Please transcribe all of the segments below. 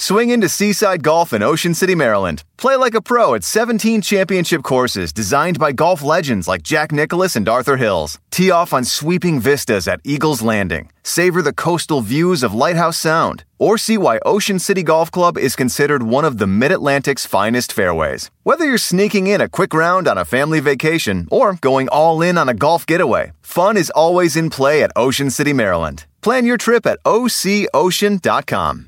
Swing into Seaside Golf in Ocean City, Maryland. Play like a pro at 17 championship courses designed by golf legends like Jack Nicklaus and Arthur Hills. Tee off on sweeping vistas at Eagles Landing. Savor the coastal views of Lighthouse Sound. Or see why Ocean City Golf Club is considered one of the Mid Atlantic's finest fairways. Whether you're sneaking in a quick round on a family vacation or going all in on a golf getaway, fun is always in play at Ocean City, Maryland. Plan your trip at OCOcean.com.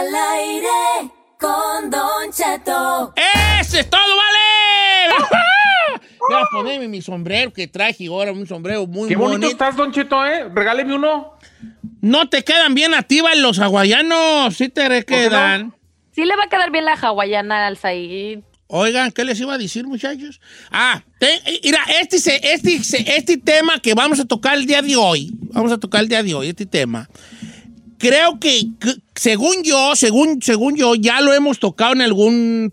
Al aire con Don Cheto. ¡Ese es todo, vale! Voy a ponerme mi sombrero que traje ahora, un sombrero muy Qué bonito bonito. estás, Don Cheto, ¿eh? Regáleme uno. No te quedan bien a ti, los hawaianos. Sí te quedan. Sí le va a quedar bien la hawaiana al Said. Oigan, ¿qué les iba a decir, muchachos? Ah, te- mira, este, se- este, se- este tema que vamos a tocar el día de hoy, vamos a tocar el día de hoy, este tema, creo que, que, según yo, según, según yo, ya lo hemos tocado en algún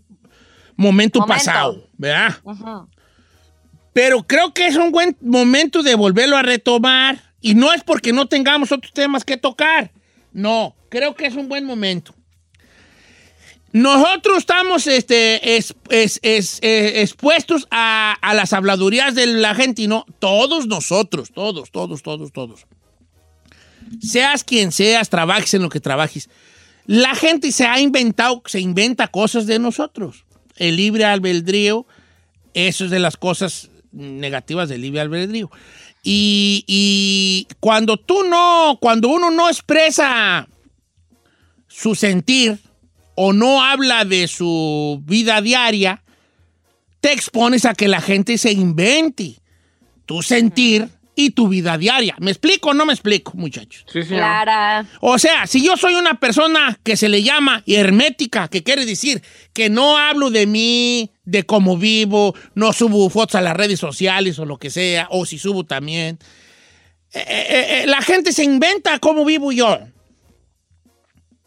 momento, Momento. pasado, ¿verdad? Pero creo que es un buen momento de volverlo a retomar. Y no es porque no tengamos otros temas que tocar. No, creo que es un buen momento. Nosotros estamos este, es- es- es- eh, expuestos a, a las habladurías de la gente y no, todos nosotros, todos, todos, todos, todos. Seas quien seas, trabajes en lo que trabajes. La gente se ha inventado, se inventa cosas de nosotros. El libre albedrío, eso es de las cosas negativas del libre albedrío. Y, y cuando tú no, cuando uno no expresa su sentir o no habla de su vida diaria, te expones a que la gente se invente tu sentir y tu vida diaria. ¿Me explico o no me explico, muchachos? Sí, señor. Clara. O sea, si yo soy una persona que se le llama hermética, que quiere decir que no hablo de mí, de cómo vivo, no subo fotos a las redes sociales o lo que sea, o si subo también, eh, eh, eh, la gente se inventa cómo vivo yo.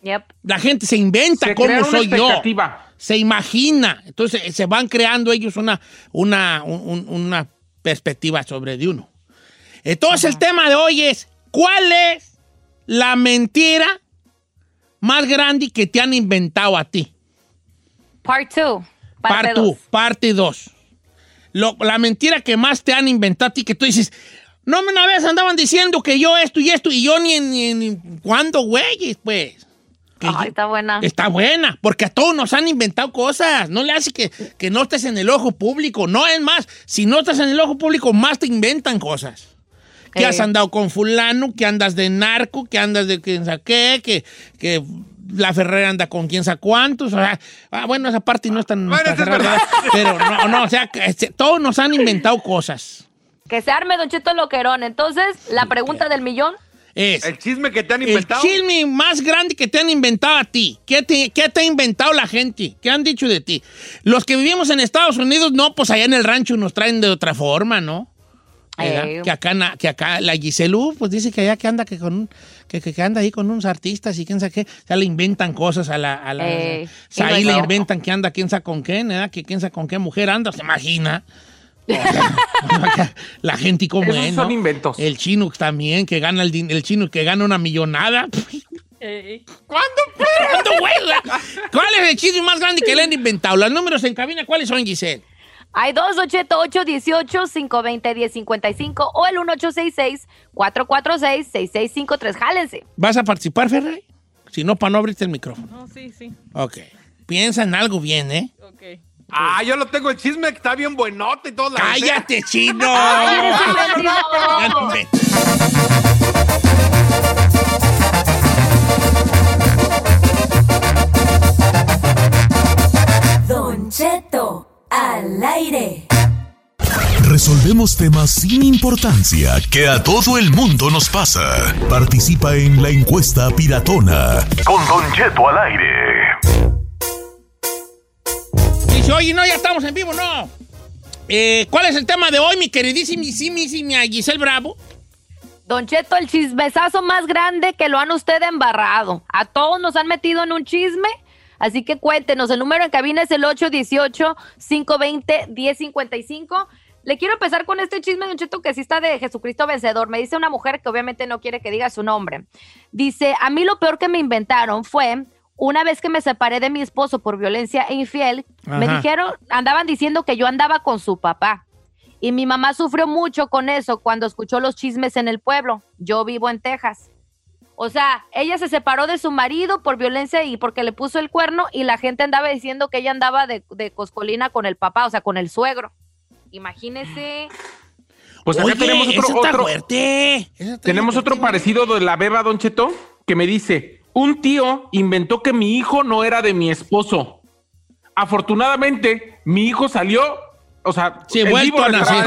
Yep. La gente se inventa Se cómo crea una soy yo. Se imagina. Entonces se van creando ellos una, una, un- un- una perspectiva sobre de uno. Entonces el tema de hoy es, ¿cuál es la mentira más grande que te han inventado a ti? Part 2. Parte Parte 2. dos. Parte 2. La mentira que más te han inventado a ti, que tú dices, no, una vez andaban diciendo que yo esto y esto, y yo ni, ni cuándo, güeyes, pues. Ay, está buena. Está buena, porque a todos nos han inventado cosas. No le hace que, que no estés en el ojo público. No es más, si no estás en el ojo público, más te inventan cosas. Que Eh. has andado con fulano, que andas de narco, que andas de quién sabe qué, que, que la Ferrera anda con quién sabe cuántos. O sea, ah, bueno, esa parte no es tan, Bueno, es verdad. Pero no, no, o sea, que, este, todos nos han inventado cosas. Que se arme Don Cheto Loquerón. Entonces, la pregunta del millón. Es, El chisme que te han el inventado. chisme más grande que te han inventado a ti. ¿Qué te, qué te ha inventado la gente? ¿Qué han dicho de ti? Los que vivimos en Estados Unidos, no, pues allá en el rancho nos traen de otra forma, ¿no? Eh. Que, acá, que acá la Giselú, pues dice que allá que anda, que, con, un- que, que- que anda ahí con unos artistas y quién sabe qué. O sea, le inventan cosas a la... A la Eh, o sea, y no ahí le cierto. inventan que anda quién sabe con quién, ¿verdad? Que quién sabe con qué mujer anda, se imagina. La gente como es, son ¿no? inventos. El chino también, que gana el, el chino que gana una millonada. ¿Cuándo, ¿Cuándo? ¿Cuál es el chisme más grande que le han inventado? Los números en cabina, ¿cuáles son, Giselle? Hay 288-18-520-1055 o el 1866-446-6653. Jálense. ¿Vas a participar, Ferrey? Si no, para no abrirte el micrófono. No, sí, sí. Ok. Piensa en algo bien, ¿eh? Ok. Ah, yo lo tengo el chisme que está bien buenote y todo. ¡Cállate, chino! Don Cheto al aire. Resolvemos temas sin importancia que a todo el mundo nos pasa. Participa en la encuesta piratona. Con Don Cheto al aire. Dice, oye, no, ya estamos en vivo, no. Eh, ¿Cuál es el tema de hoy, mi queridísima Giselle Bravo? Don Cheto, el chismesazo más grande que lo han usted embarrado. A todos nos han metido en un chisme, así que cuéntenos. El número en cabina es el 818-520-1055. Le quiero empezar con este chisme, Don Cheto, que sí está de Jesucristo vencedor. Me dice una mujer que obviamente no quiere que diga su nombre. Dice, a mí lo peor que me inventaron fue una vez que me separé de mi esposo por violencia e infiel, me dijeron, andaban diciendo que yo andaba con su papá. Y mi mamá sufrió mucho con eso cuando escuchó los chismes en el pueblo. Yo vivo en Texas. O sea, ella se separó de su marido por violencia y porque le puso el cuerno y la gente andaba diciendo que ella andaba de, de coscolina con el papá, o sea, con el suegro. Imagínese. Pues acá Oye, tenemos otro, otro- tenemos otro parecido de la beba, Don Cheto, que me dice, un tío inventó que mi hijo no era de mi esposo. Afortunadamente, mi hijo salió, o sea, Sí, a nacer.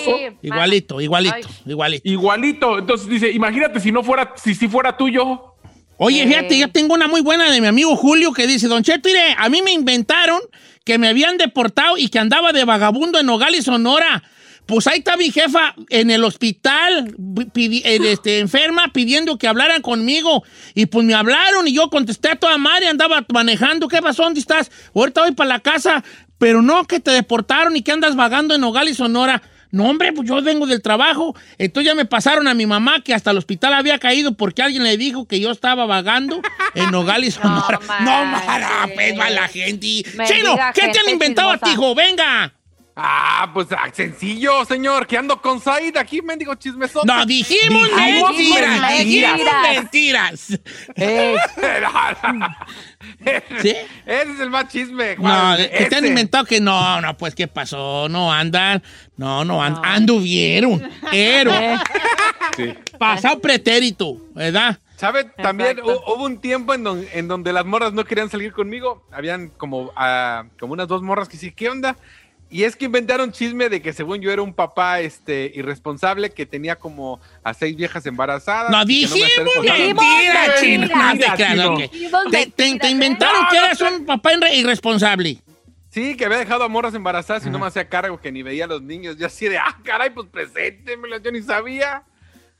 Sí, Igualito, igualito, igualito. igualito. Entonces dice, imagínate si no fuera, si, si fuera tuyo. Oye, fíjate, yo tengo una muy buena de mi amigo Julio que dice, Don Cheto, mire, a mí me inventaron que me habían deportado y que andaba de vagabundo en Nogales, Sonora. Pues ahí está mi jefa en el hospital, pidi- este, enferma, pidiendo que hablaran conmigo. Y pues me hablaron y yo contesté a toda madre, andaba manejando. ¿Qué pasó? ¿Dónde estás? Ahorita voy para la casa. Pero no, que te deportaron y que andas vagando en Nogales, Sonora. No, hombre, pues yo vengo del trabajo. Entonces ya me pasaron a mi mamá que hasta el hospital había caído porque alguien le dijo que yo estaba vagando en Nogales, Sonora. No, mara, pues va la gente. Me Chino, ¿qué te han inventado a ti, hijo? Venga. Ah, pues ah, sencillo, señor, que ando con Said aquí, mendigo chismesote. No, dijimos Dijimos mentiras. mentiras. Dijimos mentiras. ¿Sí? Ese es el más chisme. No, que te han inventado que no, no, pues, ¿qué pasó? No andan, no, no, and- anduvieron, pero, pasado pretérito, ¿verdad? ¿Sabe? También Exacto. hubo un tiempo en, don- en donde las morras no querían salir conmigo. Habían como, ah, como unas dos morras que sí, ¿qué onda? Y es que inventaron chisme de que según yo era un papá este, irresponsable que tenía como a seis viejas embarazadas. No, dijimos. Dijimos mentira, chino. No te Te, te- te mentiras, inventaron que No, eras no un papá irre- irresponsable. Sí, que había dejado a morras embarazadas y no me hacía cargo, que ni veía a los niños. Yo así de, ah, caray, pues preséntemelo, yo ni sabía.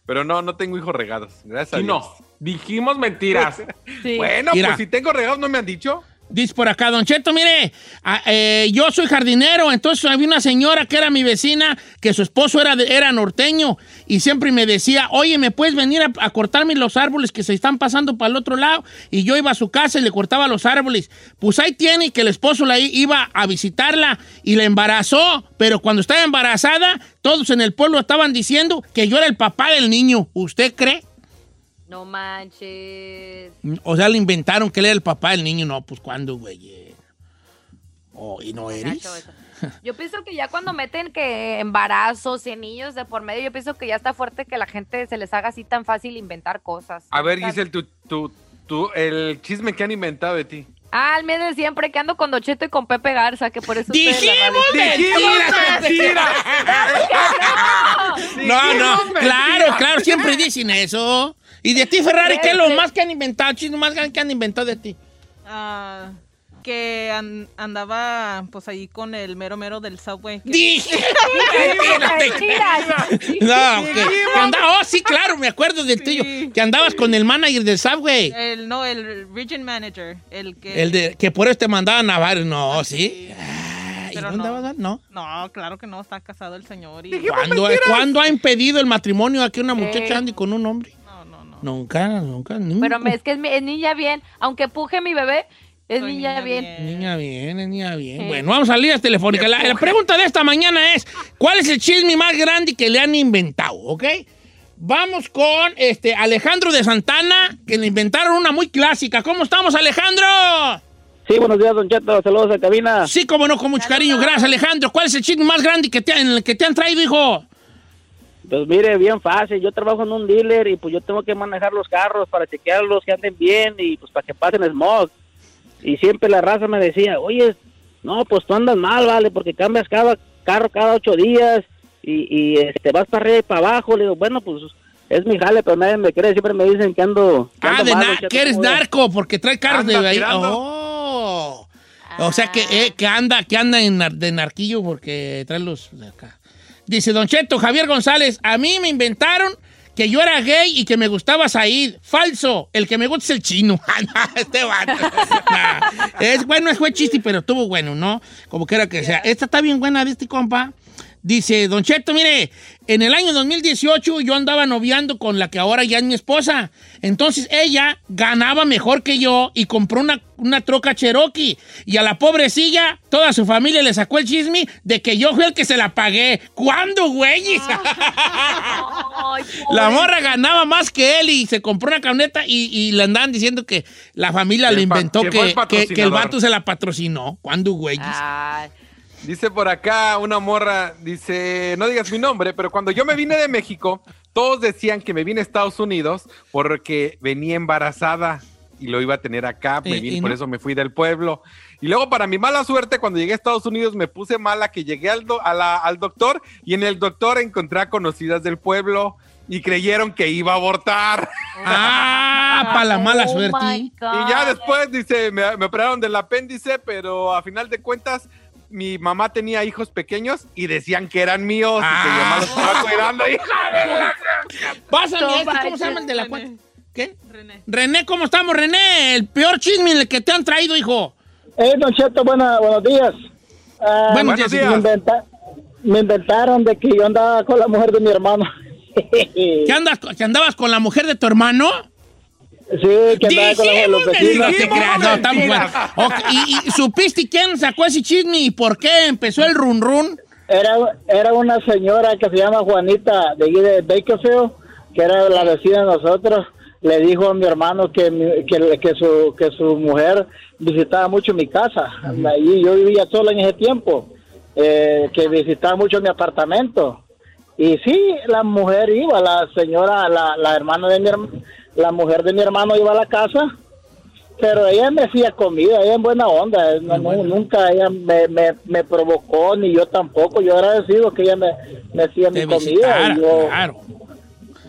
Pero no, no tengo hijos regados. Gracias a Dios. no. Dijimos mentiras. Sí. Bueno, Mira. pues si tengo regados, ¿no me han dicho? Dice por acá, Don Cheto, mire, eh, yo soy jardinero, entonces había una señora que era mi vecina, que su esposo era, de- era norteño, y siempre me decía, oye, ¿me puedes venir a, a cortarme los árboles que se están pasando para el otro lado? Y yo iba a su casa y le cortaba los árboles. Pues ahí tiene que el esposo la iba a visitarla y la embarazó, pero cuando estaba embarazada, todos en el pueblo estaban diciendo que yo era el papá del niño. ¿Usted cree? No manches. O sea, le inventaron que él era el papá del niño. No, pues ¿cuándo, güey? Oh, ¿Y no eres? Yo pienso que ya cuando meten que embarazos y niños de por medio, yo pienso que ya está fuerte que la gente se les haga así tan fácil inventar cosas. A ver, Giselle, tu, tu, tu, el chisme que han inventado de ti. Ah, el mío de siempre que ando con Don Cheto y con Pepe Garza, que por eso ¡Dijimos radio- mentiras! No, no, claro, mentiras. claro, siempre dicen eso. ¿Y de ti, Ferrari, qué es lo Sí. más que han inventado? Chisme más grande que han inventado de ti. Ah, que an- andaba pues ahí con el mero mero del subway. Dije. No, que andaba, oh, sí, claro, me acuerdo del tuyo. Sí. Que andabas con el manager del Subway. El, no, el region manager, el que... El de, que por eso te mandaban a varios. No, sí. Ah, ¿Y Pero dónde no. andabas? No. No, claro que no, está casado el señor y... ¿Cuándo, ¿Cuándo ha impedido el matrimonio a que una muchacha Eh. ande con un hombre? Nunca, nunca. nunca. Pero me- es que es, es niña bien. Aunque puje mi bebé, es Soy niña, niña bien. bien. Niña bien, niña bien. Sí. Bueno, vamos a líneas telefónicas. La, la pregunta de esta mañana es, ¿cuál es el chisme más grande que le han inventado? ¿Ok? Vamos con este Alejandro de Santana, que le inventaron una muy clásica. ¿Cómo estamos, Alejandro? Sí, buenos días, Don Cheto. Saludos a cabina. Sí, como no, con mucho cariño. Gracias, Alejandro. ¿Cuál es el chisme más grande que te, en el que te han traído, hijo? Pues mire, bien fácil. Yo trabajo en un dealer y pues yo tengo que manejar los carros para chequearlos que anden bien y pues para que pasen smog. Y siempre la raza me decía, oye, no, pues tú andas mal, vale, porque cambias cada carro cada ocho días y, y este, vas para arriba y para abajo. Le digo, bueno, pues es mi jale, pero nadie me cree, siempre me dicen que ando... Que Ah, ando de mal, que eres narco, porque trae carros de ahí. Oh. O sea que, eh, que anda, que anda en nar- de narquillo porque trae los de acá. Dice Don Cheto, Javier González, a mí me inventaron que yo era gay y que me gustaba Said. Falso, el que me gusta es el chino. Ah, este vato. Es bueno, fue chiste, pero estuvo bueno, ¿no? Como quiera que sea. Esta está bien buena de este compa. Dice, Don Cheto, mire, en el año 2018 yo andaba noviando con la que ahora ya es mi esposa. Entonces ella ganaba mejor que yo y compró una, una troca Cherokee. Y a la pobrecilla, toda su familia le sacó el chisme de que yo fui el que se la pagué. ¿Cuándo, güeyes? La morra ganaba más que él y se compró una camioneta y, y le andaban diciendo que la familia le inventó que que, el vato se la patrocinó. ¿Cuándo, güeyes? Ay, Dice por acá una morra, dice, no digas mi nombre, pero cuando yo me vine de México, todos decían que me vine a Estados Unidos porque venía embarazada y lo iba a tener acá, me vine, por no- eso me fui del pueblo. Y luego para mi mala suerte, cuando llegué a Estados Unidos me puse mala que llegué al, do- a la- al doctor y en el doctor encontré a conocidas del pueblo y creyeron que iba a abortar. Ah, para la mala oh suerte. Y ya después, dice, me, me operaron del apéndice, pero a final de cuentas, mi mamá tenía hijos pequeños y decían que eran míos y que mamá los estaba cuidando. hija de la- Pásame No este, ¿cómo se llama el de la René. cuenta? ¿Qué? René. René, ¿cómo estamos, René? El peor chisme en el que te han traído, hijo. Eh, Don Cheto, buena- buenos días. Ah, Buenos Buenos días. me, días. inventa- me inventaron de que yo andaba con la mujer de mi hermano. ¿Que, andas, ¿Que andabas con la mujer de tu hermano? Sí, que andaba con la los vecinos. te creas, no, estamos mentiras. buenos. Ok, ¿Y, y supiste quién sacó ese chisme y por qué empezó el run run? Era, era una señora que se llama Juanita de de Bakerfield, que era la vecina de nosotros. Le dijo a mi hermano que, mi- que, que su, que su mujer visitaba mucho mi casa. Allí yo vivía sola en ese tiempo, eh, que visitaba mucho mi apartamento. Y sí, la mujer iba, la señora, la, la hermana de mi hermano, la mujer de mi hermano iba a la casa, pero ella me hacía comida, ella en buena onda, no- no- nunca ella me, me, me provocó, ni yo tampoco, yo agradecido que ella me, me hacía Te mi comida, visitara, y yo- claro.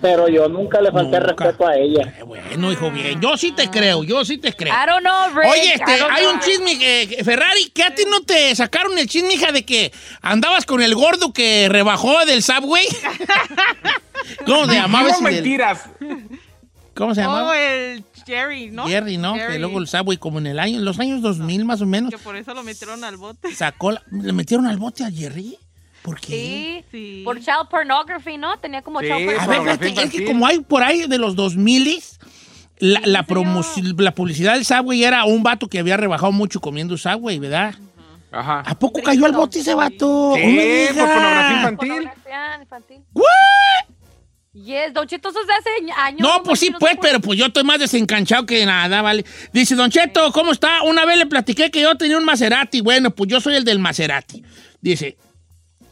pero yo nunca le falté Nunca. respeto a ella. Qué bueno, hijo, bien. Yo sí te creo, yo sí te creo. I don't know, Rick. Oye, este, don't hay know. un chisme, eh, Ferrari, que a ti no te sacaron el chisme, hija, de que andabas con el gordo que rebajó del Subway. ¿Cómo se llamaba Dijimos ese del- mentiras. ¿Cómo se Oh, llamaba? el Jerry, ¿no? Jerry, ¿no? Jerry, Que luego el Subway, como en el año, en los años 2000 más o menos, Que por eso lo metieron al bote. sacó, la- le metieron al bote a Jerry. ¿Por qué? Sí, Sí. por child pornography, ¿no? Tenía como Sí, child A ver, fíjate, es que como hay por ahí de los 2000 la, la, promoci- la publicidad del Subway era un vato que había rebajado mucho comiendo Subway, ¿verdad? Ajá. ¿A poco cayó al bote ese vato? Sí, ¡No me por pornografía infantil. Pornografía infantil. ¿What? Yes, Don Cheto, eso es de hace años. No, pues sí, pues, pero pues yo estoy más desencanchado que nada, ¿vale? Dice, Don Cheto, ¿cómo está? Una vez le platiqué que yo tenía un Maserati. Bueno, pues yo soy el del Maserati. Dice,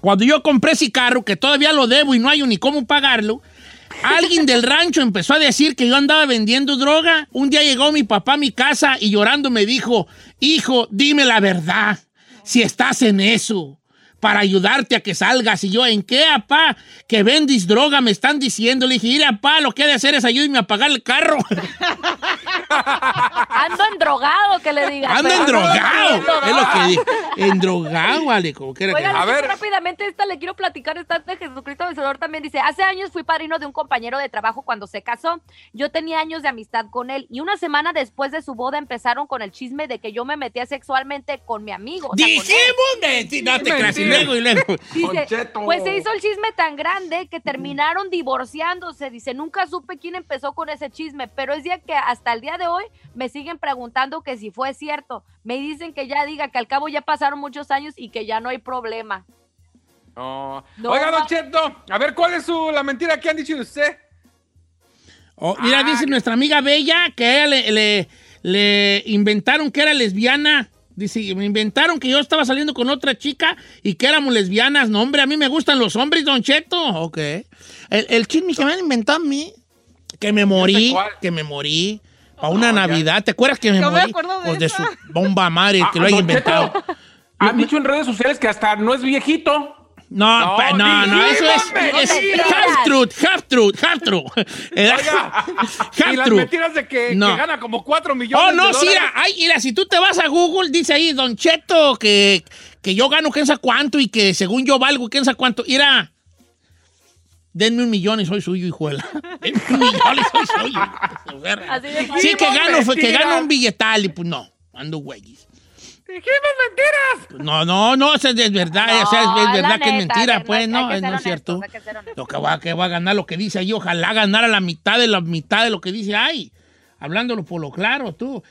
cuando yo compré ese carro, que todavía lo debo y no hay ni cómo pagarlo, alguien del rancho empezó a decir que yo andaba vendiendo droga. Un día llegó mi papá a mi casa y llorando me dijo, hijo, dime la verdad, si estás en eso para ayudarte a que salgas. Y yo, ¿en qué, apá? Que vendis droga, me están diciendo. Le dije, mire, apá, lo que he de hacer es ayudarme a pagar el carro. Ando endrogado, que le diga. Ando endrogado. Es lo que dije. Endrogado, vale, como quiera que Oigan, A a ver. rápidamente esta le quiero platicar, esta de Jesucristo Vencedor también dice, hace años fui padrino de un compañero de trabajo cuando se casó, yo tenía años de amistad con él y una semana después de su boda empezaron con el chisme de que yo me metía sexualmente con mi amigo. o sea. Dijimos. No te creas. Luego, y luego. Dice, pues se hizo el chisme tan grande que terminaron divorciándose. Dice, nunca supe quién empezó con ese chisme, pero es día que hasta el día de hoy me siguen preguntando que si fue cierto. Me dicen que ya diga que al cabo ya pasaron muchos años y que ya no hay problema. No. No, Oiga, Don Cheto, a ver, ¿cuál es su, la mentira que han dicho de usted? Oh, mira, dice nuestra amiga Bella que a ella le, le- le inventaron que era lesbiana. Dice, me inventaron que yo estaba saliendo con otra chica y que éramos lesbianas. No, hombre, a mí me gustan los hombres, Don Cheto. Ok. El, el chisme que me han inventado a mí, que me morí, que me morí. Para una Navidad. ¿Te acuerdas que me Yo me morí? acuerdo de Pues de su bomba madre Ah, que lo haya inventado. Han dicho en redes sociales que hasta no es viejito. No, No, pa- no, no, eso es, half truth, half truth, half truth. Eh, Oiga, half y las truth. mentiras de que, No. que gana como 4 millones Oh, no, de sí, dólares. mira, ay, mira, si tú te vas a Google, dice ahí, Don Cheto, que, que yo gano quién sabe cuánto y que según yo valgo quién sabe cuánto. Mira, denme un millón y soy suyo, hijuela. Denme un millón y soy suyo. Sí, que gano, que gano un billetal y pues no, ando güeyes. Dijimos mentiras. No, no, no, eso es verdad, No, o sea, es, verdad que es mentira, pues, no, no es cierto. que. Lo que va, que va a ganar lo que dice ahí, ojalá ganara la mitad de la mitad de lo que dice ahí. Hablándolo por lo claro, tú.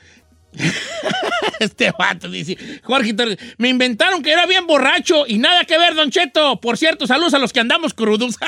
este vato dice, Jorge, Torres, me inventaron que era bien borracho y nada que ver, Don Cheto. Por cierto, saludos a los que andamos crudos.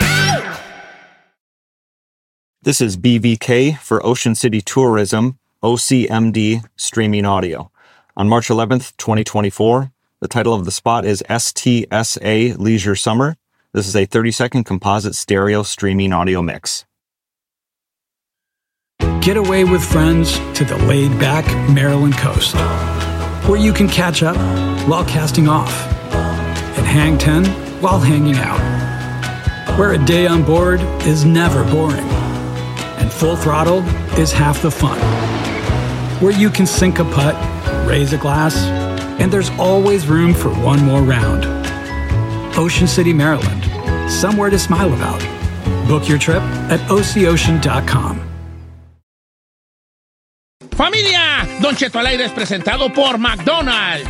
This is BVK for Ocean City Tourism, OCMD Streaming Audio. On March 11th, 2024, the title of the spot is STSA Leisure Summer. This is a 30 second composite stereo streaming audio mix. Get away with friends to the laid back Maryland coast, where you can catch up while casting off and hang 10 while hanging out, where a day on board is never boring full throttle is half the fun, where you can sink a putt, raise a glass, and there's always room for one more round. Ocean City, Maryland, somewhere to smile about. Book your trip at oceocean.com. Familia, Don Cheto al aire es presentado por McDonald's.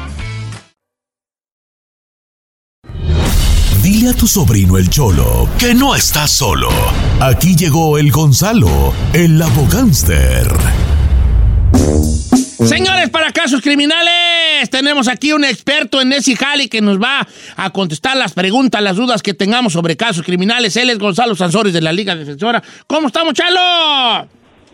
Dile a tu sobrino el Cholo que no está solo. Aquí llegó el Gonzalo, el abogánster. Señores, para casos criminales, tenemos aquí un experto en ese jali que nos va a contestar las preguntas, las dudas que tengamos sobre casos criminales. Él es Gonzalo Sansores de la Liga Defensora. ¿Cómo estamos, Chalo?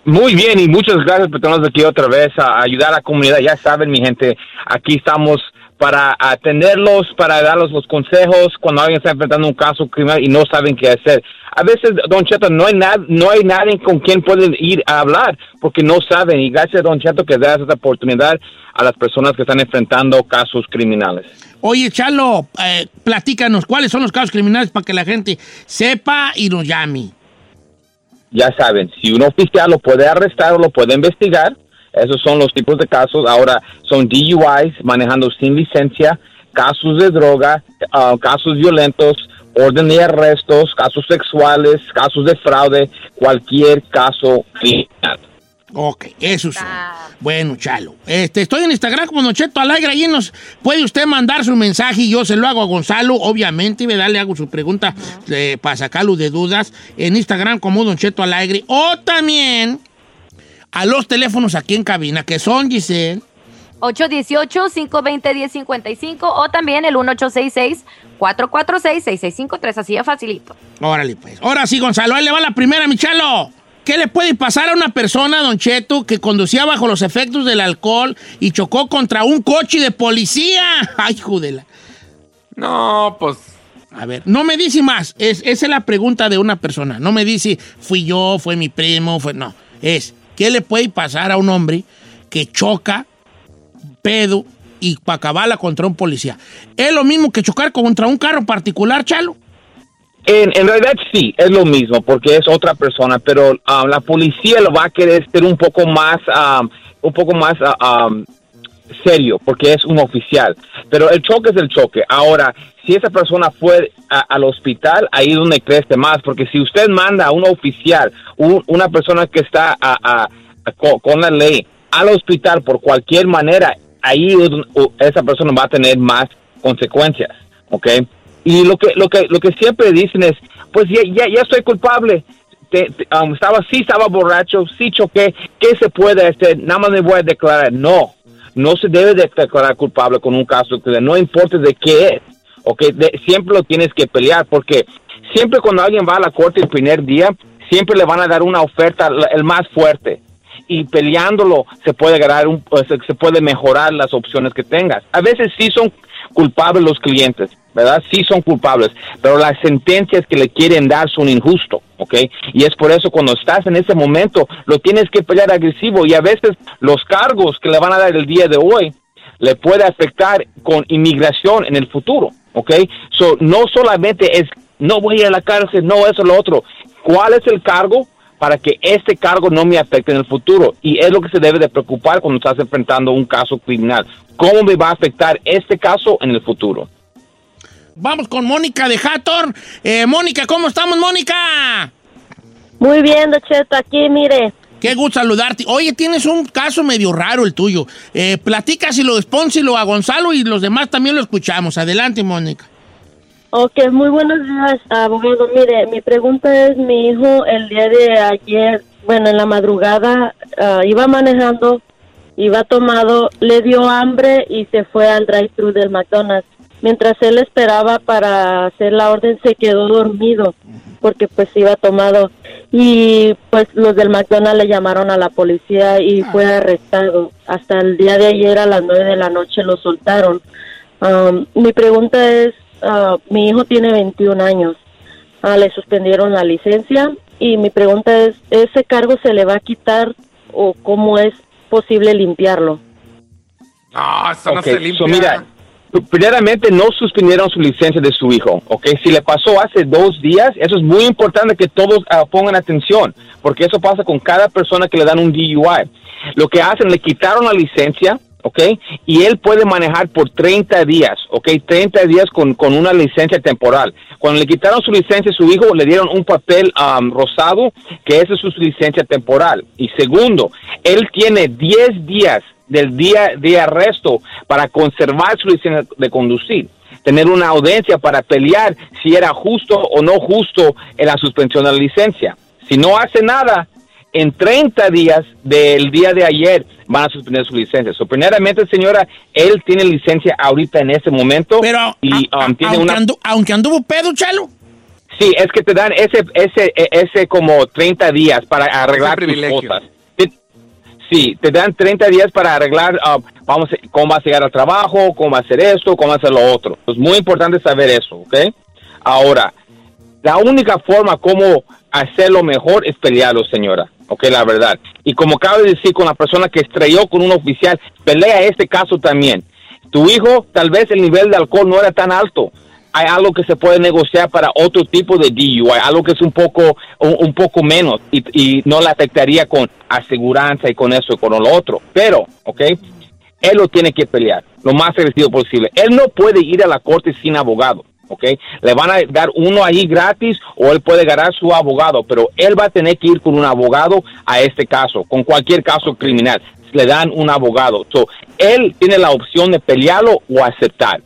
Muy bien y muchas gracias por tenernos aquí otra vez a ayudar a la comunidad. Ya saben, mi gente, aquí estamos para atenderlos, para darles los consejos cuando alguien está enfrentando un caso criminal y no saben qué hacer. A veces, Don Cheto, no hay, nad- no hay nadie con quien pueden ir a hablar porque no saben. Y gracias, Don Cheto, que das esta oportunidad a las personas que están enfrentando casos criminales. Oye, Chalo, eh, platícanos, ¿cuáles son los casos criminales para que la gente sepa y nos llame? ya saben, si un oficial lo puede arrestar o lo puede investigar, esos son los tipos de casos. Ahora son DUIs, manejando sin licencia, casos de droga, ah, casos violentos, orden de arrestos, casos sexuales, casos de fraude, cualquier caso criminal. Ok, eso es. Bueno, chalo. Este, estoy en Instagram como Don Cheto Alegre. Ahí nos puede usted mandar su mensaje y yo se lo hago a Gonzalo, obviamente. Y le hago su pregunta eh, para sacarlo de dudas. En Instagram como Don Cheto Alegre. O también a los teléfonos aquí en cabina, que son, Giselle. 818-520-1055 o también el 1866-446-6653. Así de facilito. Órale, pues. Ahora sí, Gonzalo. Ahí le va la primera, mi chalo. ¿Qué le puede pasar a una persona, Don Cheto, que conducía bajo los efectos del alcohol y chocó contra un coche de policía? Ay, judela. No, pues. A ver, no me dice más. Es, esa es la pregunta de una persona. No me dice, fui yo, fue mi primo, fue. No. Es, ¿qué le puede pasar a un hombre que choca, pedo y pacabala contra un policía? ¿Es lo mismo que chocar contra un carro particular, Chalo? En, en, realidad sí, es lo mismo, porque es otra persona, pero um, la policía lo va a querer ser un poco más, um, un poco más uh, um, serio, porque es un oficial. Pero el choque es el choque. Ahora, si esa persona fue al hospital, ahí es donde crece más, porque si usted manda a un oficial, una persona que está con, con la ley, al hospital por cualquier manera, ahí esa persona va a tener más consecuencias, ¿ok? Y lo que, lo que, lo que siempre dicen es, pues ya, ya, ya estoy culpable. Um, estaba, sí estaba borracho, sí choqué, ¿qué se puede hacer? Nada más me voy a declarar. No, no se debe declarar culpable con un caso que no importa de qué es, ok, siempre lo tienes que pelear, porque siempre cuando alguien va a la corte el primer día, siempre le van a dar una oferta el más fuerte y peleándolo se puede ganar un, se puede mejorar las opciones que tengas. A veces sí son culpables los clientes, ¿verdad? Sí son culpables, pero las sentencias que le quieren dar son injustos, ¿ok? Y es por eso cuando estás en ese momento lo tienes que pelear agresivo y a veces los cargos que le van a dar el día de hoy le puede afectar con inmigración en el futuro, ¿ok? So, no solamente es no voy a la cárcel, no eso, lo otro. ¿Cuál es el cargo? para que este cargo no me afecte en el futuro. Y es lo que se debe de preocupar cuando estás enfrentando un caso criminal. ¿Cómo me va a afectar este caso en el futuro? Vamos con Mónica de Hathor. Eh, Mónica, ¿cómo estamos, Mónica? Muy bien, Cheto, aquí, mire. Qué gusto saludarte. Oye, tienes un caso medio raro el tuyo. Eh, platícaselo, lo a Gonzalo y los demás también lo escuchamos. Adelante, Mónica. Ok, muy buenos días, abogado. Mire, mi pregunta es, mi hijo el día de ayer, bueno, en la madrugada, ah, iba manejando, iba tomado, le dio hambre y se fue al drive-thru del McDonald's. Mientras él esperaba para hacer la orden, se quedó dormido porque pues iba tomado y pues los del McDonald's le llamaron a la policía y fue arrestado. Hasta el día de ayer a las nueve de la noche lo soltaron. Um, mi pregunta es, uh, mi hijo tiene 21 años, uh, le suspendieron la licencia y mi pregunta es, ¿ese cargo se le va a quitar o cómo es posible limpiarlo? No, eso no se limpia. mira, primeramente no suspendieron su licencia de su hijo, ¿ok? Si le pasó hace dos días, eso es muy importante que todos uh, pongan atención, porque eso pasa con cada persona que le dan un DUI. Lo que hacen, le quitaron la licencia, ¿ok? Y él puede manejar por 30 días, ¿ok? 30 días con, con una licencia temporal. Cuando le quitaron su licencia a su hijo, le dieron un papel um, rosado, que esa es su licencia temporal. Y segundo, él tiene 10 días del día de arresto para conservar su licencia de conducir tener una audiencia para pelear si era justo o no justo en la suspensión de la licencia. Si no hace nada, en 30 días del día de ayer van a suspender su licencia. So, primeramente, señora, él tiene licencia ahorita en ese momento. Pero, y, um, tiene aunque, una... andu aunque anduvo pedo, chalo. Sí, es que te dan ese, ese, ese como 30 días para arreglar tus cosas. Sí, te dan 30 días para arreglar um, vamos, cómo vas a llegar al trabajo, cómo va a hacer esto, cómo va a hacer lo otro. Es muy importante saber eso, ¿ok? Ahora, la única forma como hacerlo mejor es pelearlo, señora. Ok, la verdad. Y como acabo de decir con la persona que estrelló con un oficial, pelea este caso también. Tu hijo, tal vez el nivel de alcohol no era tan alto. Hay algo que se puede negociar para otro tipo de DUI, algo que es un poco, un, poco menos y, no le afectaría con aseguranza y con eso y con lo otro. Pero, ok, él lo tiene que pelear lo más agresivo posible. Él no puede ir a la corte sin abogado. ¿ok? Le van a dar uno ahí gratis o él puede ganar su abogado, pero él va a tener que ir con un abogado a este caso, con cualquier caso criminal. Le dan un abogado. So, él tiene la opción de pelearlo o aceptar.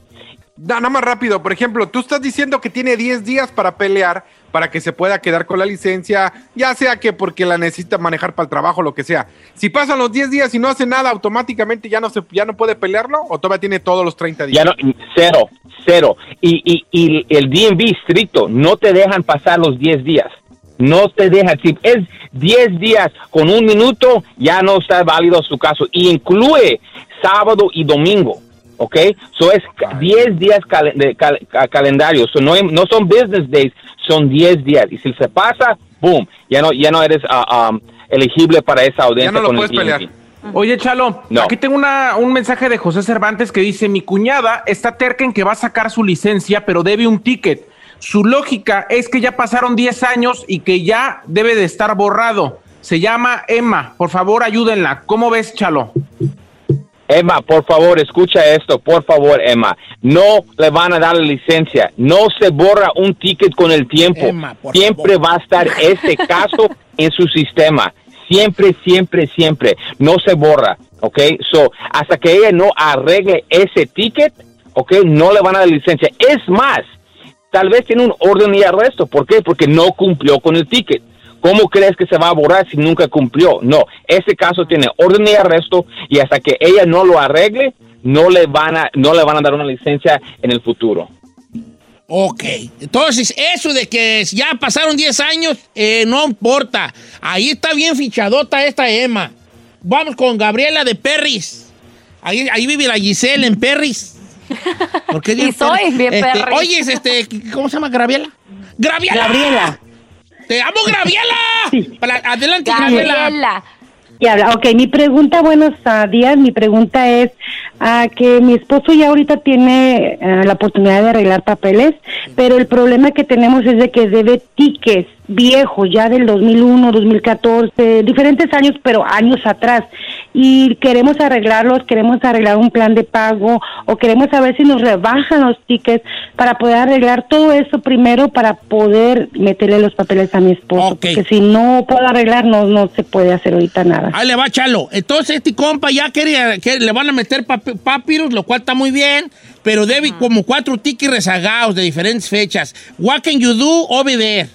Da- Nada más rápido, por ejemplo, tú estás diciendo que tiene 10 días para pelear para que se pueda quedar con la licencia, ya sea que porque la necesita manejar para el trabajo, lo que sea. Si pasan los 10 días y no hace nada, automáticamente ya no se ya no puede pelearlo o todavía tiene todos los 30 días. Ya no, cero, cero. Y, y, y el DMV estricto, no te dejan pasar los 10 días. No te dejan. Si es 10 días con un minuto, ya no está válido su caso. Y incluye sábado y domingo. ¿Ok? So es ca- 10 días cal- de cal- ca- calendario. So no, no son business days, son 10 días. Y si se pasa, boom, ya no, ya no eres um, elegible para esa audiencia. con el DMV. Oye, Chalo, No. aquí tengo una, un mensaje de José Cervantes que dice, mi cuñada está terca en que va a sacar su licencia, pero debe un ticket. Su lógica es que ya pasaron 10 años y que ya debe de estar borrado. Se llama Emma, por favor ayúdenla. ¿Cómo ves, Chalo? Emma, por favor, escucha esto, por favor, Emma. No le van a dar la licencia. No se borra un ticket con el tiempo. Emma, siempre va a estar este caso en su sistema. Siempre, siempre, siempre. No se borra, ¿ok? So, hasta que ella no arregle ese ticket, ¿ok? No le van a dar licencia. Es más, tal vez tiene un orden y arresto. ¿Por qué? Porque no cumplió con el ticket. ¿Cómo crees que se va a borrar si nunca cumplió? No, ese caso tiene orden y arresto y hasta que ella no lo arregle, no le van a, no le van a dar una licencia en el futuro. Ok, entonces eso de que ya pasaron 10 años, eh, no importa. Ahí está bien fichadota esta Emma. Vamos con Gabriela de Perris. Ahí, ahí vive la Giselle en Perris. ¿Por qué Y soy Perris? bien Este, Perris. Oye, este, ¿cómo se llama Gabriela? ¡Graviela! Gabriela. ¡Te amo, Graviela! Adelante. Graviela. Y habla, ok, mi pregunta, buenos días, mi pregunta es ah, que mi esposo ya ahorita tiene ah, la oportunidad de arreglar papeles, pero el problema que tenemos es de que debe tickets viejos, ya del 2001, 2014, diferentes años, pero años atrás, y queremos arreglarlos, queremos arreglar un plan de pago o queremos saber si nos rebajan los tickets para poder arreglar todo eso primero para poder meterle los papeles a mi esposo, porque si no puedo arreglar no, no se puede hacer ahorita nada. Ahí le va, Chalo. Entonces, este compa ya quiere, que le van a meter pap- papiros, lo cual está muy bien, pero debe como cuatro tickets rezagados de diferentes fechas. What can you do over there?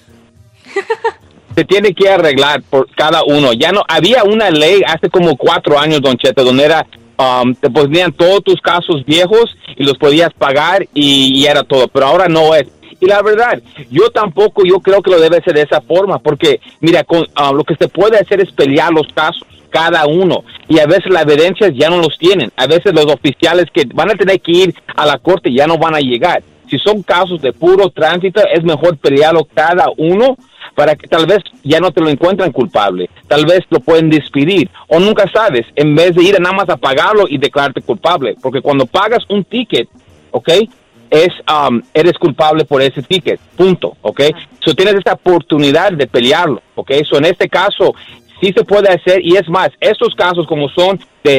Se tiene que arreglar por cada uno. Ya no, había una ley hace como cuatro años, Don Cheto, donde era, um, te ponían todos tus casos viejos y los podías pagar y, y era todo, pero ahora no es. Y la verdad, yo tampoco, yo creo que lo debe ser de esa forma, porque mira, con, ah, lo que se puede hacer es pelear los casos, cada uno, y a veces las evidencias ya no los tienen, a veces los oficiales que van a tener que ir a la corte ya no van a llegar. Si son casos de puro tránsito, es mejor pelearlo cada uno para que tal vez ya no te lo encuentran culpable, tal vez lo pueden despedir, o nunca sabes, en vez de ir a nada más a pagarlo y declararte culpable, porque cuando pagas un ticket, ¿ok? Es, um, eres culpable por ese ticket, punto, ¿ok? So tienes esa oportunidad de pelearlo, ¿ok? So en este caso, sí se puede hacer, y es más, estos casos como son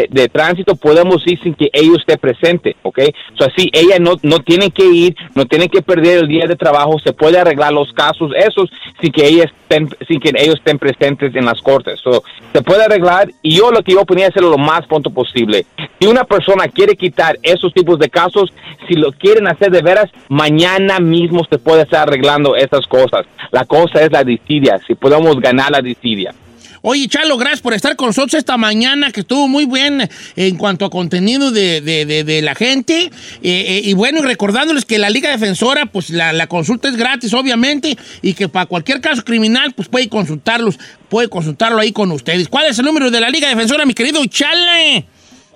de, tránsito, podemos ir sin que ellos esté presente, ¿ok? So así, ella no, no tiene que ir, no tiene que perder el día de trabajo, se puede arreglar los casos esos sin que, ella estén, sin que ellos estén presentes en las cortes. So, se puede arreglar, y yo lo que yo ponía hacerlo lo más pronto posible. Si una persona quiere quitar esos tipos de casos, si lo quieren hacer de veras, mañana mismo se puede estar arreglando esas cosas. La cosa es la disidia, si podemos ganar la disidia. Oye, Chalo, gracias por estar con nosotros esta mañana, que estuvo muy bien en cuanto a contenido de, de- de- de la gente. Eh, eh, y bueno, recordándoles que la Liga Defensora, pues la, la consulta es gratis, obviamente, y que para cualquier caso criminal, pues puede consultarlos, puede consultarlo ahí con ustedes. ¿Cuál es el número de la Liga Defensora, mi querido Chale?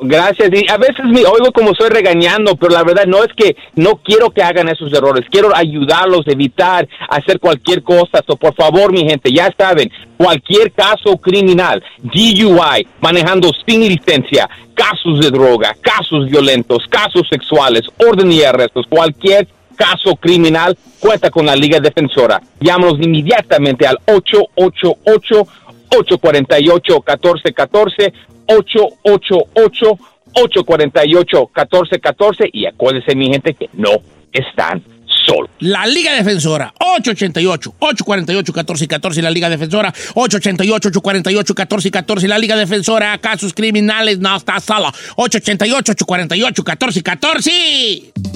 Gracias. Y a veces me oigo como estoy regañando, pero la verdad no es que no quiero que hagan esos errores. Quiero ayudarlos, evitar hacer cualquier cosa. So, por favor, mi gente, ya saben, cualquier caso criminal, DUI, manejando sin licencia, casos de droga, casos violentos, casos sexuales, orden y arrestos, cualquier caso criminal, cuenta con la Liga Defensora. Llámanos inmediatamente al 888 848-1414, 888-848-1414 y acuérdense mi gente que no están sol. La Liga Defensora, 888-848-1414, la Liga Defensora, 888-848-1414, la Liga Defensora, casos criminales, no está sola, 888-848-1414.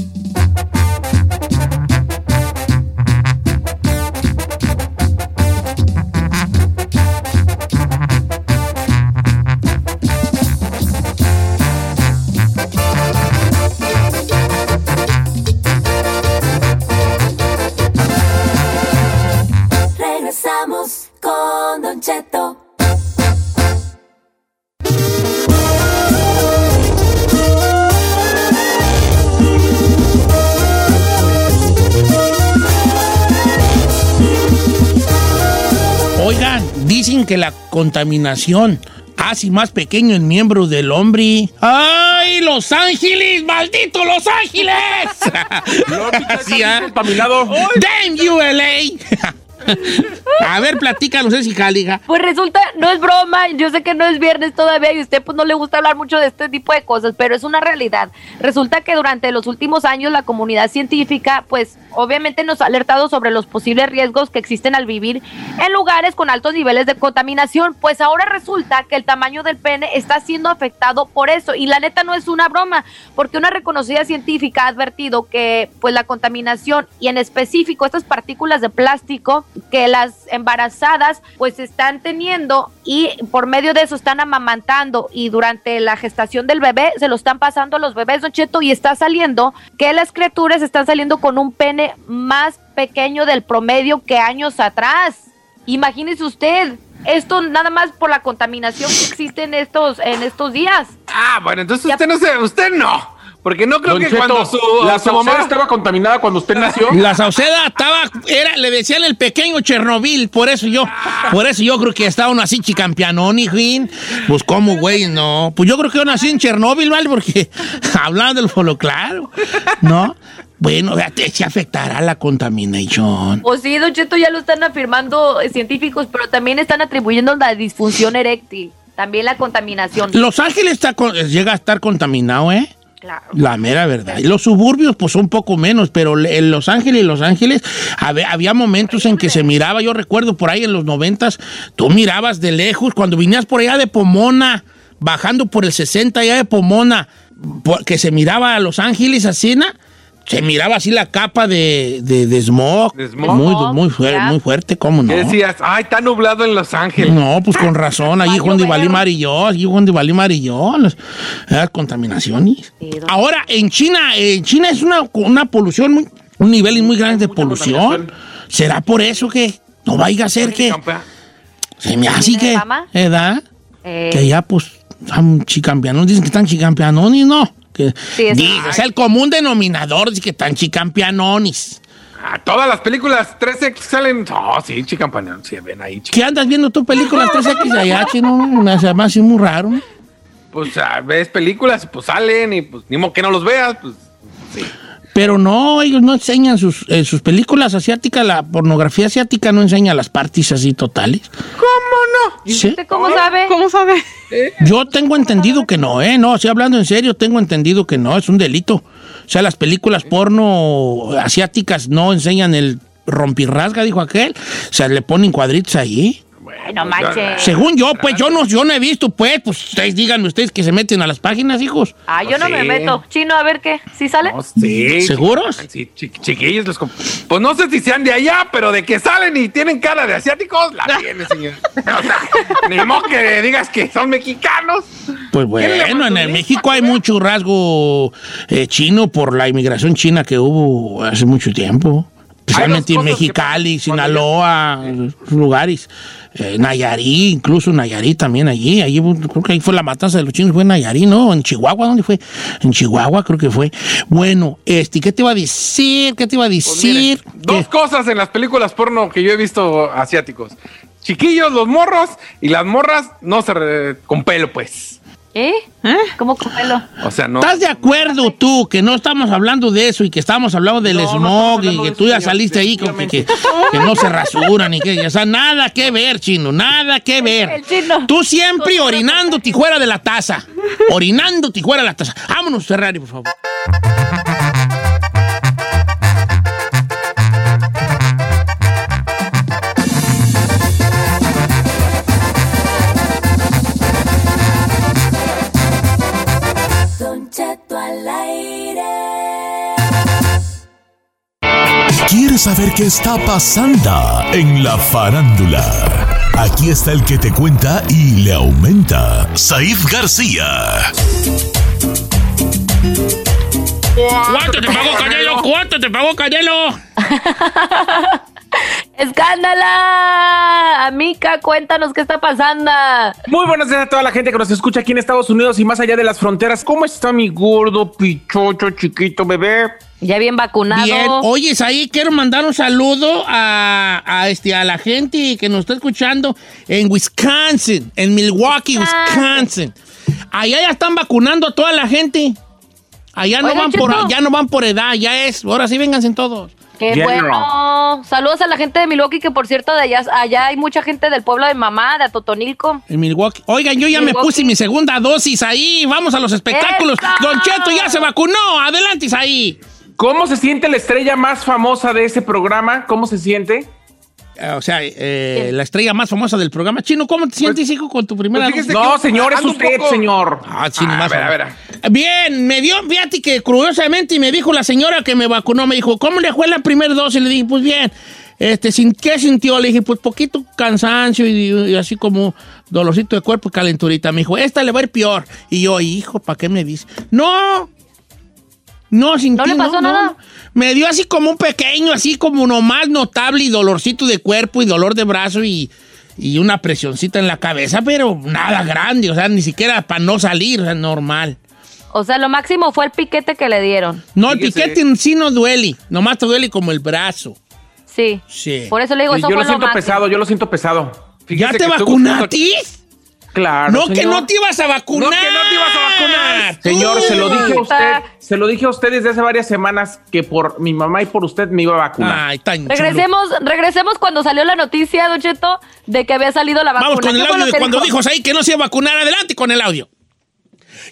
Dicen que la contaminación hace más pequeño el miembro del hombre. ¡Ay, Los Ángeles! ¡Maldito Los Ángeles! Así, ¿ah? A ver, platícanos, es hija, hija. Pues resulta, no es broma, yo sé que no es viernes todavía y usted pues no le gusta hablar mucho de este tipo de cosas, pero es una realidad. Resulta que durante los últimos años la comunidad científica pues obviamente nos ha alertado sobre los posibles riesgos que existen al vivir en lugares con altos niveles de contaminación, pues ahora resulta que el tamaño del pene está siendo afectado por eso y la neta no es una broma, porque una reconocida científica ha advertido que pues la contaminación y en específico estas partículas de plástico que las embarazadas pues están teniendo y por medio de eso están amamantando y durante la gestación del bebé se lo están pasando a los bebés, Don Cheto, y está saliendo que las criaturas están saliendo con un pene más pequeño del promedio que años atrás. Imagínese usted, esto nada más por la contaminación que existe en estos, en estos días. Ah, bueno, entonces usted no se, usted no. Porque no creo Don que Cheto, cuando su, la su mamá estaba contaminada cuando usted nació. La Sauceda estaba, era, le decían el pequeño Chernobyl, por eso yo, por eso yo creo que estaba uno así chicampianón, hijín. Pues cómo, güey, no. Pues yo creo que yo nací en Chernobyl, ¿vale? Porque hablando del folo, claro, ¿no? Bueno, se afectará la contaminación. O sí, Don Cheto, ya lo están afirmando científicos, pero también están atribuyendo la disfunción eréctil, también la contaminación. Los Ángeles está con- llega a estar contaminado, ¿eh? Claro. La mera verdad. Y los suburbios, pues un poco menos, pero en Los Ángeles, Los Ángeles, había momentos en que se miraba, yo recuerdo por ahí en los noventas, tú mirabas de lejos, cuando vinías por allá de Pomona, bajando por el 60 allá de Pomona, que se miraba a Los Ángeles así, ¿na? Se miraba así la capa de, de, de smog. De smog. Muy, muy, fuerte, muy fuerte, ¿cómo no? ¿Qué decías? Ay, está nublado en Los Ángeles. No, pues con razón, allí Juan de Valí Marillón, allí Juan de Valí Marillón, las, las contaminaciones. Ahora, en China, en China es una, una polución, muy, un nivel muy grande de polución. ¿Será por eso que no vaya a ser que se me hace que? ¿edad? Eh, Que ya, pues, están chicampianos, dicen que están chicampianones, ¿no? Que, Sí, es- el común denominador, dice que están chicampianones. Ah, todas las películas 3X salen. Oh, sí, chicampañón. Sí, ven ahí, chica. ¿Qué andas viendo tú películas 3X allá, chino? Me hace me hace muy raro. Pues ah, ves películas y pues salen y pues ni modo que no los veas. Pues sí. Pero no, ellos no enseñan sus, en sus películas asiáticas, la pornografía asiática no enseña las partes así totales. ¿Cómo no? Sí. ¿Usted cómo sabe? ¿Cómo sabe? Yo tengo entendido que no, ¿eh? No, estoy hablando en serio, tengo entendido que no, es un delito. O sea, las películas porno asiáticas no enseñan el rompirrasga, dijo aquel. O sea, le ponen cuadritos ahí. Ay, no manches. Según yo, pues yo no, yo no he visto, pues, pues ustedes díganme ustedes que se meten a las páginas, hijos. Ah, yo no me meto. Chino, a ver qué. ¿Sí sale? Sí. ¿Seguros? Sí, chi- chiquillos. los pues no sé si sean de allá, pero de que salen y tienen cara de asiáticos, la tiene, señor. o sea, ni modo que digas que son mexicanos. Pues bueno, en el México hay mucho rasgo eh, chino por la inmigración china que hubo hace mucho tiempo. Especialmente en cosas que Mexicali, Sinaloa, lugares. Eh, Nayarí, incluso Nayarí también allí. allí. Creo que ahí fue la matanza de los chinos, fue en Nayarí, ¿no? En Chihuahua, ¿dónde fue? En Chihuahua creo que fue. Bueno, este, ¿qué te iba a decir? ¿Qué te iba a decir? Dos cosas en las películas porno que yo he visto asiáticos. Chiquillos, los morros, y las morras no se re- con pelo, pues. ¿Eh? ¿Cómo con pelo? O sea, no. ¿Estás de acuerdo tú que no estamos hablando de eso y que estamos hablando del smog y que tú ya saliste ahí con que, que- que no se rasuran y que, o sea, nada que ver, chino, nada que ver. Tú siempre orinándote fuera de la taza, orinándote fuera de la taza. Vámonos, Ferrari, por favor. Saber qué está pasando en la farándula. Aquí está el que te cuenta y le aumenta, Saif García. ¿Cuánto te pagó Canelo? ¿Cuánto te pagó Canelo? ¡Escándala! Amica, cuéntanos qué está pasando. Muy buenos días a toda la gente que nos escucha aquí en Estados Unidos y más allá de las fronteras. ¿Cómo está mi gordo, pichocho, chiquito bebé? Ya bien vacunado. Bien, oyes ahí, quiero mandar un saludo a, a, este, a la gente que nos está escuchando en Wisconsin, en Milwaukee, Wisconsin. Allá ya están vacunando a toda la gente. Allá no, van por, ya no van por edad, ya es. Ahora sí vénganse todos. Qué bueno. Saludos a la gente de Milwaukee, que por cierto, de allá, allá hay mucha gente del pueblo de mamá, de Atotonilco. En Milwaukee. Oigan, yo ya me puse mi segunda dosis ahí. Vamos a los espectáculos. ¡Eso! Don Cheto ya se vacunó. Adelante ahí. ¿Cómo se siente la estrella más famosa de ese programa? ¿Cómo se siente? O sea, eh, la estrella más famosa del programa. Chino, ¿cómo te sientes, hijo, con tu primera pues dosis? fíjese No, señor, es usted, poco- señor. Ah, Chino, Ah, más a ver, a ver. Bien, me dio, fíjate que curiosamente me dijo la señora que me vacunó, me dijo, ¿cómo le fue la primera dosis? Le dije, pues bien. Este, sin- ¿Qué sintió? Le dije, pues poquito cansancio y, y así como dolorcito de cuerpo y calenturita. Me dijo, esta le va a ir peor. Y yo, hijo, ¿para qué me dice? No, no, sin ¿No le pasó nada? Me dio así como un pequeño, así como nomás notable y dolorcito de cuerpo y dolor de brazo y, y una presioncita en la cabeza, pero nada grande, o sea, ni siquiera para no salir, o sea, normal. O sea, lo máximo fue el piquete que le dieron. No, el piquete en sí no duele, nomás te duele como el brazo. Sí. Sí. Por eso le digo, eso yo fue lo siento máximo. pesado, yo lo siento pesado. ¿Ya te vacunaste? Claro. no, que no te ibas a vacunar. No, que no te ibas a vacunar. Señor, se lo dije a usted, se lo dije a usted desde hace varias semanas que por mi mamá y por usted me iba a vacunar. Ay, tan Regresemos, regresemos cuando salió la noticia, Don Cheto, de que había salido la vacuna. Vamos con el ¿Qué fue audio de cuando dijo? dijo ahí que no se iba a vacunar. Adelante con el audio.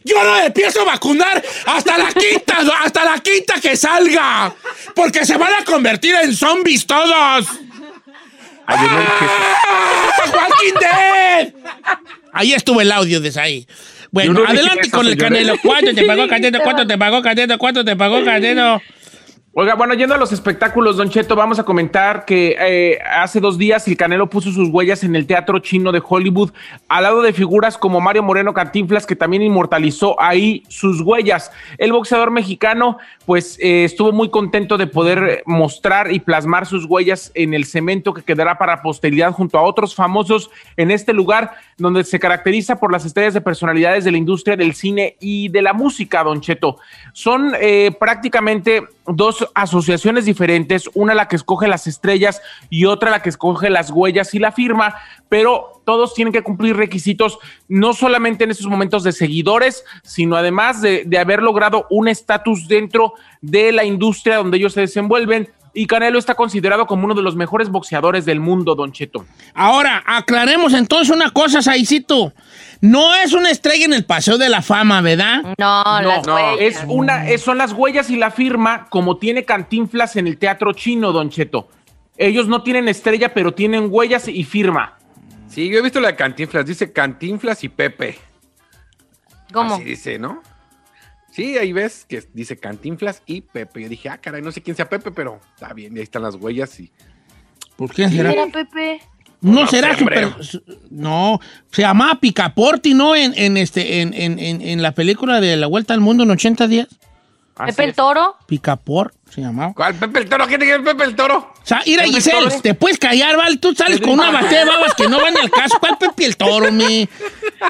Yo no empiezo a vacunar hasta la quinta, hasta la quinta que salga. Porque se van a convertir en zombies todos. ¡Ah, Walking Dead! Ahí estuvo el audio de ahí. Bueno, no adelante con el señores. canelo. ¿Cuánto te pagó Canelo? ¿Cuánto te pagó Canelo? ¿Cuánto te pagó Canelo? Oiga, bueno, yendo a los espectáculos, Don Cheto, vamos a comentar que eh, hace dos días el Canelo puso sus huellas en el Teatro Chino de Hollywood, al lado de figuras como Mario Moreno Cantinflas, que también inmortalizó ahí sus huellas. El boxeador mexicano, pues, eh, estuvo muy contento de poder mostrar y plasmar sus huellas en el cemento que quedará para posteridad junto a otros famosos en este lugar, donde se caracteriza por las estrellas de personalidades de la industria del cine y de la música, Don Cheto. Son eh, prácticamente dos asociaciones diferentes, una la que escoge las estrellas y otra la que escoge las huellas y la firma, pero todos tienen que cumplir requisitos, no solamente en estos momentos de seguidores, sino además de, de haber logrado un estatus dentro de la industria donde ellos se desenvuelven. Y Canelo está considerado como uno de los mejores boxeadores del mundo, Don Cheto. Ahora, aclaremos entonces una cosa, Saicito. No es una estrella en el Paseo de la Fama, ¿verdad? No, las huellas. es una, es- son las huellas y la firma como tiene Cantinflas en el teatro chino, Don Cheto. Ellos no tienen estrella, pero tienen huellas y firma. Sí, yo he visto la de Cantinflas. Dice Cantinflas y Pepe. ¿Cómo? Así dice, ¿no? Sí, ahí ves que dice Cantinflas y Pepe. Yo dije, ah, caray, no sé quién sea Pepe, pero está bien, ahí están las huellas y. ¿Por quién será? Mira, Pepe. No No será super- su- No, se llamaba Picaporti, ¿no? En, en este, en, en, en, en la película de La Vuelta al Mundo en 80 días. Pepe el Toro. Picaport se llamaba. ¿Cuál? Pepe el Toro, ¿quién tiene Pepe el Toro? O sea, ir a Giselle, Toro. te puedes callar, ¿vale? Tú sales con una batea de babas que no van al caso. ¿Cuál Pepe el Toro, mi?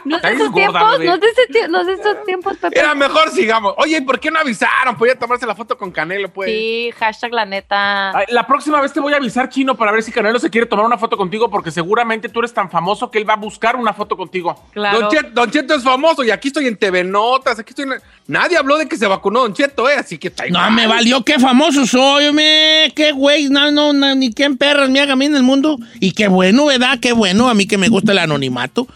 No es de esos tiempos, no es de, ese no es de esos tiempos, Pepe. Era mejor sigamos. Oye, ¿y por qué no avisaron? Podía tomarse la foto con Canelo, pues. Sí, hashtag la neta. Ay, La próxima vez te voy a avisar, Chino, para ver si Canelo se quiere tomar una foto contigo, porque seguramente tú eres tan famoso que él va a buscar una foto contigo. Claro. Don, Cheto, Don Cheto es famoso y aquí estoy en TV Notas, aquí estoy en... Nadie habló de que se vacunó Don Cheto, ¿eh? Así que está No, me valió, qué famoso soy, me. Qué güey, no, no, ni quién perras me haga a mí en el mundo. Y qué bueno, ¿verdad? Qué bueno, a mí que me gusta el anonimato.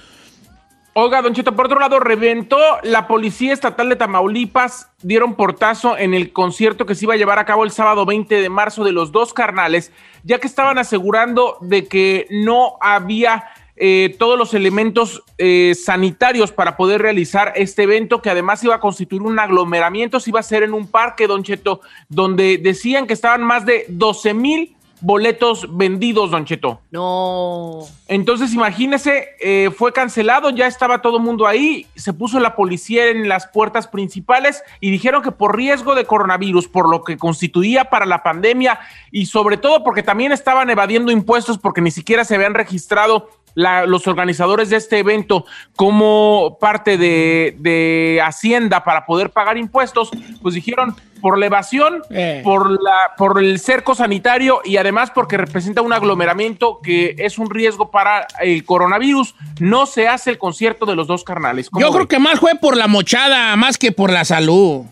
Oiga, Don Cheto, por otro lado, reventó la Policía Estatal de Tamaulipas, dieron portazo en el concierto que se iba a llevar a cabo el sábado 20 de marzo de los dos carnales, ya que estaban asegurando de que no había eh, todos los elementos eh, sanitarios para poder realizar este evento, que además iba a constituir un aglomeramiento, se iba a hacer en un parque, Don Cheto, donde decían que estaban más de 12 mil boletos vendidos, Don Cheto. No. Entonces, imagínese, eh, fue cancelado, ya estaba todo el mundo ahí, se puso la policía en las puertas principales y dijeron que por riesgo de coronavirus, por lo que constituía para la pandemia y sobre todo porque también estaban evadiendo impuestos porque ni siquiera se habían registrado la- los organizadores de este evento como parte de, de Hacienda para poder pagar impuestos, pues dijeron por la evasión, Eh. por, la, por el cerco sanitario y además porque representa un aglomeramiento que es un riesgo para el coronavirus, no se hace el concierto de los dos carnales. ¿Cómo Yo creo que más fue por la mochada, más que por la salud.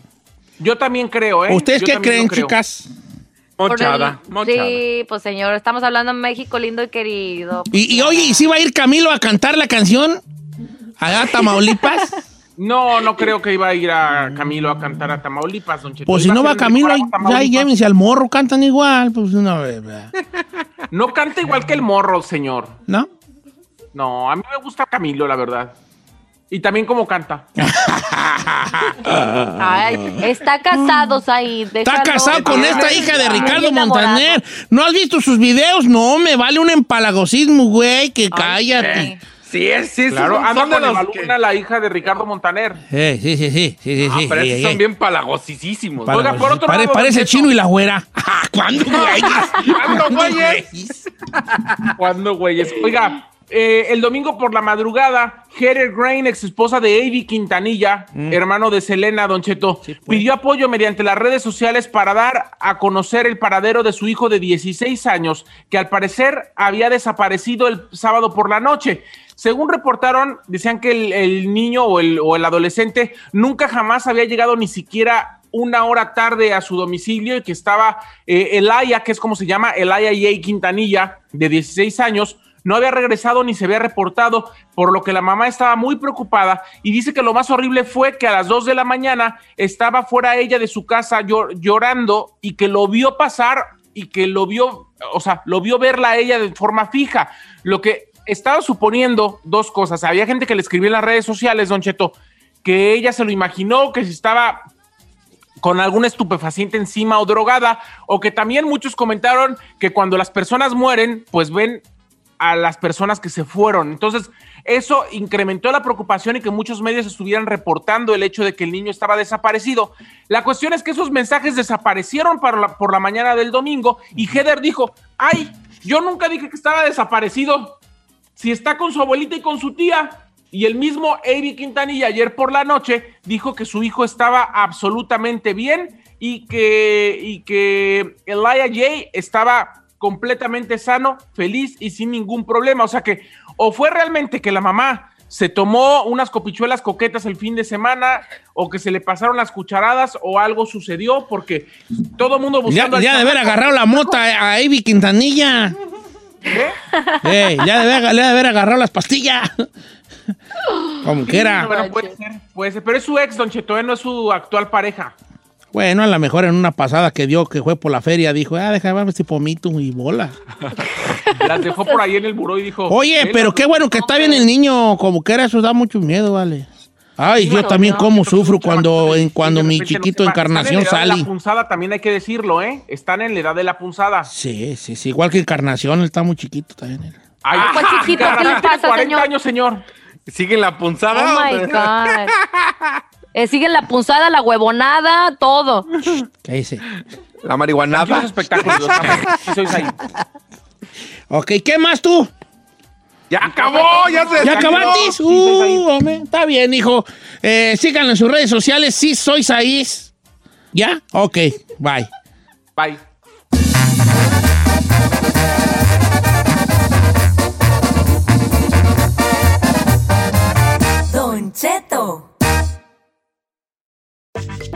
Yo también creo, ¿eh? ¿Ustedes Yo qué creen, creo. chicas? Por el- Sí, pues señor, estamos hablando en México lindo y querido. Y, y oye, ¿y si va a ir Camilo a cantar la canción? Allá a Tamaulipas. No, no creo que iba a ir a Camilo a cantar a Tamaulipas, don Cheto. Pues si no va Camilo, ahí, ahí llévense al morro, cantan igual. Pues una vez. No canta igual que el morro, señor. ¿No? No, a mí me gusta Camilo, la verdad. Y también como canta. Ay, está casados ahí. Está casado con esta hija de Ricardo Montaner. ¿No has visto sus videos? No, me vale un empalagosismo, güey, que cállate. Sí, es, sí, Claro, son, anda son de con los la hija de Ricardo Montaner. Eh, sí, sí, sí, sí, sí, Ah, sí. pero sí, esos sí. son bien palagosísimos. Para- Oiga, por otro pare- lado, parece chino y la güera. ¿Cuándo, güey? ¿Cuándo, güeyes? ¿Cuándo, güeyes? Oiga, eh, el domingo por la madrugada, Heather Grain, ex esposa de Avi Quintanilla, Mm. hermano de Selena, Don Cheto, pues. pidió apoyo mediante las redes sociales para dar a conocer el paradero de su hijo de 16 años, que al parecer había desaparecido el sábado por la noche. Según reportaron, decían que el, el niño o el, o el adolescente nunca jamás había llegado ni siquiera una hora tarde a su domicilio y que estaba eh, Elaya, que es como se llama, Elaya J. Quintanilla, de 16 años, no había regresado ni se había reportado, por lo que la mamá estaba muy preocupada y dice que lo más horrible fue que a las 2 de la mañana estaba fuera ella de su casa llor- llorando y que lo vio pasar y que lo vio, o sea, lo vio verla a ella de forma fija, lo que estaba suponiendo dos cosas. Había gente que le escribió en las redes sociales, Don Cheto, que ella se lo imaginó, que si estaba con algún estupefaciente encima o drogada, o que también muchos comentaron que cuando las personas mueren, pues ven a las personas que se fueron. Entonces, eso incrementó la preocupación y que muchos medios estuvieran reportando el hecho de que el niño estaba desaparecido. La cuestión es que esos mensajes desaparecieron para la- por la mañana del domingo y Heather dijo, ay, yo nunca dije que estaba desaparecido. Si está con su abuelita y con su tía. Y el mismo Avi Quintanilla ayer por la noche dijo que su hijo estaba absolutamente bien y que, y que Elijah J estaba completamente sano, feliz y sin ningún problema. O sea que o fue realmente que la mamá se tomó unas copichuelas coquetas el fin de semana o que se le pasaron las cucharadas o algo sucedió porque todo el mundo Ya, buscando... al ya de haber agarrado la mota a Avi Quintanilla. ¿Eh? Ey, ya de haber, de haber agarrado las pastillas. Como Sí, quiera. Bueno, puede ser, puede ser, pero es su ex, Don Cheto, ¿eh? no es su actual pareja. Bueno, a lo mejor en una pasada que dio, que fue por la feria, dijo, ah, déjame este pomito y bola. Las dejó por ahí en el buró y dijo. Oye, "Él pero qué bueno que está bien el niño, como que era, eso da mucho miedo, vale. Ay, Sí, yo bueno, también no, cómo pero sufro cuando, en, cuando mi no chiquito sepa. Encarnación Están en la edad de sale. la punzada, también hay que decirlo, ¿eh? Están en la edad de la punzada. Sí, sí, sí, igual que Encarnación, él está muy chiquito también. él. Ay, pues, chiquito, ¿qué le pasa, 40 señor? años, señor. ¿Sigue en la punzada? Oh my God. Eh, sigue la punzada, la huevonada, todo. ¿Qué dice? La marihuanada. Espectáculos, sois ahí. Ok, ¿qué más tú? ¡Ya acabó! ¡Ya se ¿Ya acabó! acabaste? Uh, hombre, está bien, hijo. Eh, síganlo en sus redes sociales, sí soy Saiz. ¿Ya? Ok, bye. Bye.